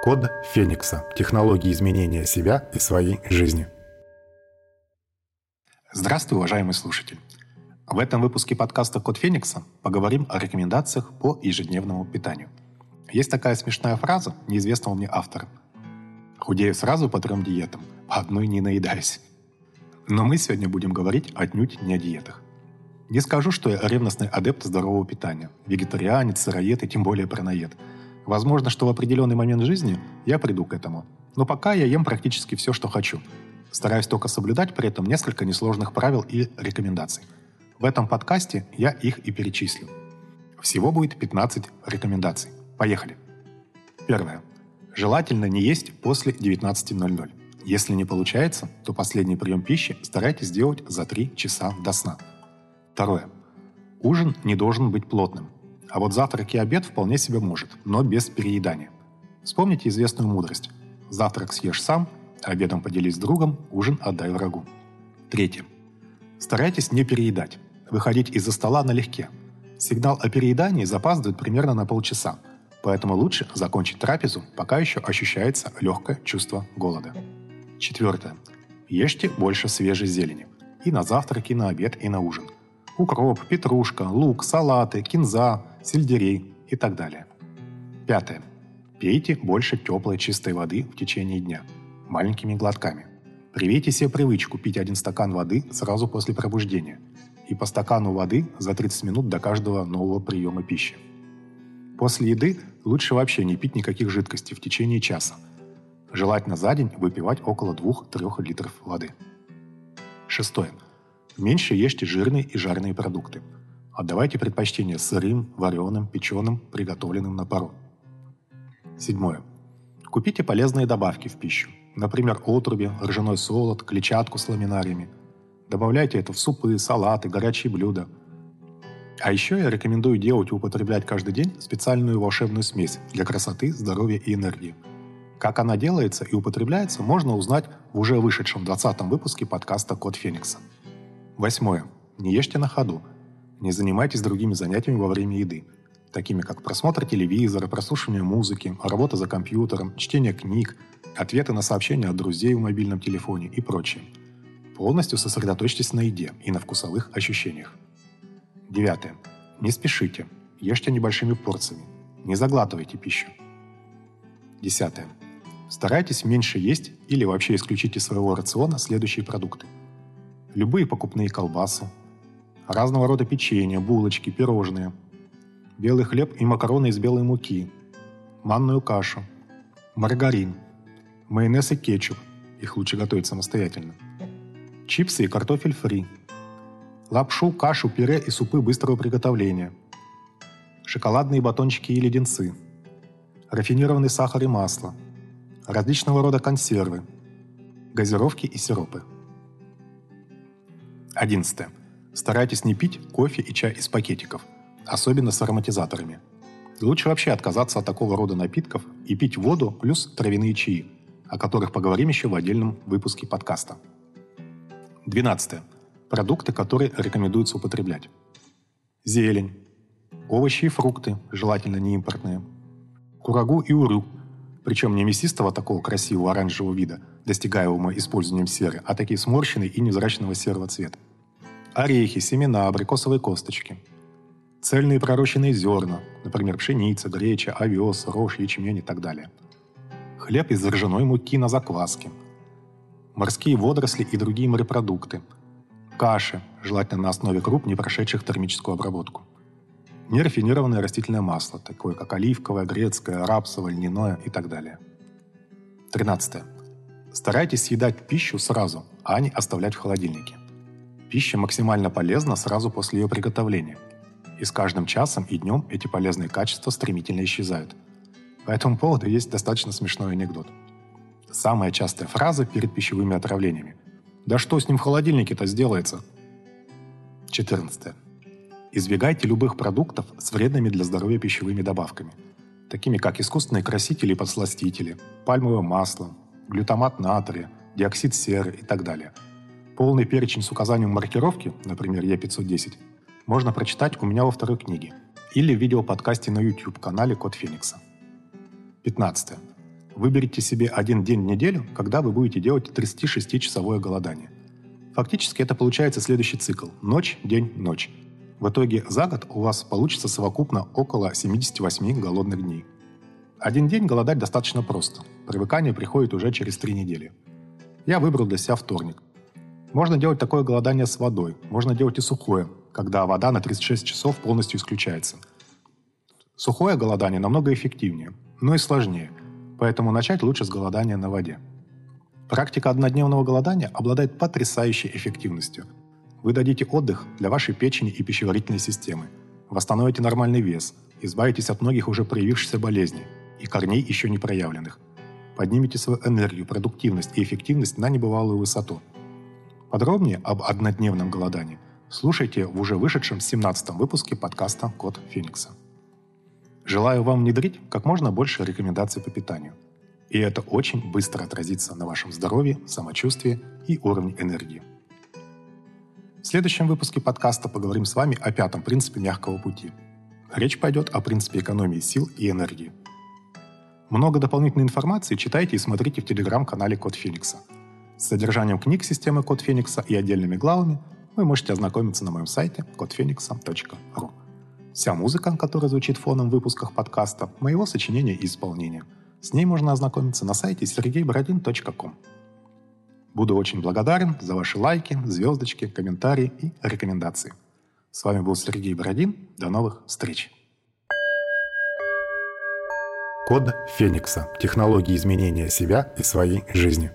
Код Феникса. Технологии изменения себя и своей жизни. Здравствуй, уважаемый слушатель. В этом выпуске подкаста «Код Феникса» поговорим о рекомендациях по ежедневному питанию. Есть такая смешная фраза неизвестного мне автора. «Худею сразу по трем диетам, по одной не наедаюсь». Но мы сегодня будем говорить отнюдь не о диетах. Не скажу, что я ревностный адепт здорового питания, вегетарианец, сыроед и тем более праноед – Возможно, что в определенный момент жизни я приду к этому. Но пока я ем практически все, что хочу. Стараюсь только соблюдать при этом несколько несложных правил и рекомендаций. В этом подкасте я их и перечислю. Всего будет 15 рекомендаций. Поехали. Первое. Желательно не есть после 19.00. Если не получается, то последний прием пищи старайтесь сделать за 3 часа до сна. Второе. Ужин не должен быть плотным. А вот завтрак и обед вполне себе может, но без переедания. Вспомните известную мудрость. Завтрак съешь сам, обедом поделись с другом, ужин отдай врагу. Третье. Старайтесь не переедать. Выходить из-за стола налегке. Сигнал о переедании запаздывает примерно на полчаса, поэтому лучше закончить трапезу, пока еще ощущается легкое чувство голода. Четвертое. Ешьте больше свежей зелени. И на завтрак, и на обед, и на ужин. Укроп, петрушка, лук, салаты, кинза, сельдерей и так далее. Пятое. Пейте больше теплой чистой воды в течение дня, маленькими глотками. Привейте себе привычку пить один стакан воды сразу после пробуждения и по стакану воды за 30 минут до каждого нового приема пищи. После еды лучше вообще не пить никаких жидкостей в течение часа. Желательно за день выпивать около 2-3 литров воды. Шестое. Меньше ешьте жирные и жареные продукты – Отдавайте предпочтение сырым, вареным, печеным, приготовленным на пару. Седьмое. Купите полезные добавки в пищу. Например, отруби, ржаной солод, клетчатку с ламинариями. Добавляйте это в супы, салаты, горячие блюда. А еще я рекомендую делать и употреблять каждый день специальную волшебную смесь для красоты, здоровья и энергии. Как она делается и употребляется, можно узнать в уже вышедшем 20 выпуске подкаста «Код Феникса». Восьмое. Не ешьте на ходу – не занимайтесь другими занятиями во время еды, такими как просмотр телевизора, прослушивание музыки, работа за компьютером, чтение книг, ответы на сообщения от друзей в мобильном телефоне и прочее. Полностью сосредоточьтесь на еде и на вкусовых ощущениях. Девятое. Не спешите. Ешьте небольшими порциями. Не заглатывайте пищу. Десятое. Старайтесь меньше есть или вообще исключите из своего рациона следующие продукты. Любые покупные колбасы, разного рода печенье, булочки, пирожные, белый хлеб и макароны из белой муки, манную кашу, маргарин, майонез и кетчуп, их лучше готовить самостоятельно, чипсы и картофель фри, лапшу, кашу, пюре и супы быстрого приготовления, шоколадные батончики и леденцы, рафинированный сахар и масло, различного рода консервы, газировки и сиропы. 11. Старайтесь не пить кофе и чай из пакетиков, особенно с ароматизаторами. Лучше вообще отказаться от такого рода напитков и пить воду плюс травяные чаи, о которых поговорим еще в отдельном выпуске подкаста. 12. Продукты, которые рекомендуется употреблять. Зелень, овощи и фрукты, желательно не импортные, курагу и урю, причем не мясистого такого красивого оранжевого вида, достигаемого использованием серы, а такие сморщенные и невзрачного серого цвета орехи, семена, абрикосовые косточки. Цельные пророщенные зерна, например, пшеница, греча, овес, рожь, ячмень и так далее. Хлеб из ржаной муки на закваске. Морские водоросли и другие морепродукты. Каши, желательно на основе круп, не прошедших термическую обработку. Нерафинированное растительное масло, такое как оливковое, грецкое, рапсовое, льняное и так далее. 13. Старайтесь съедать пищу сразу, а не оставлять в холодильнике. Пища максимально полезна сразу после ее приготовления. И с каждым часом и днем эти полезные качества стремительно исчезают. По этому поводу есть достаточно смешной анекдот. Самая частая фраза перед пищевыми отравлениями. «Да что с ним в холодильнике-то сделается?» 14. Избегайте любых продуктов с вредными для здоровья пищевыми добавками, такими как искусственные красители и подсластители, пальмовое масло, глютамат натрия, диоксид серы и так далее – Полный перечень с указанием маркировки, например, Е510, можно прочитать у меня во второй книге или в видеоподкасте на YouTube-канале Код Феникса. 15. выберите себе один день в неделю, когда вы будете делать 36-часовое голодание. Фактически это получается следующий цикл – ночь, день, ночь. В итоге за год у вас получится совокупно около 78 голодных дней. Один день голодать достаточно просто. Привыкание приходит уже через три недели. Я выбрал для себя вторник. Можно делать такое голодание с водой, можно делать и сухое, когда вода на 36 часов полностью исключается. Сухое голодание намного эффективнее, но и сложнее, поэтому начать лучше с голодания на воде. Практика однодневного голодания обладает потрясающей эффективностью – вы дадите отдых для вашей печени и пищеварительной системы, восстановите нормальный вес, избавитесь от многих уже проявившихся болезней и корней еще не проявленных. Поднимите свою энергию, продуктивность и эффективность на небывалую высоту. Подробнее об однодневном голодании слушайте в уже вышедшем 17 выпуске подкаста «Код Феникса». Желаю вам внедрить как можно больше рекомендаций по питанию. И это очень быстро отразится на вашем здоровье, самочувствии и уровне энергии. В следующем выпуске подкаста поговорим с вами о пятом принципе мягкого пути. Речь пойдет о принципе экономии сил и энергии. Много дополнительной информации читайте и смотрите в телеграм-канале Код Феникса. С содержанием книг системы Код Феникса и отдельными главами вы можете ознакомиться на моем сайте kodphenix.ru. Вся музыка, которая звучит фоном в выпусках подкаста, моего сочинения и исполнения. С ней можно ознакомиться на сайте sergeyborodin.com. Буду очень благодарен за ваши лайки, звездочки, комментарии и рекомендации. С вами был Сергей Бородин. До новых встреч. Код Феникса. Технологии изменения себя и своей жизни.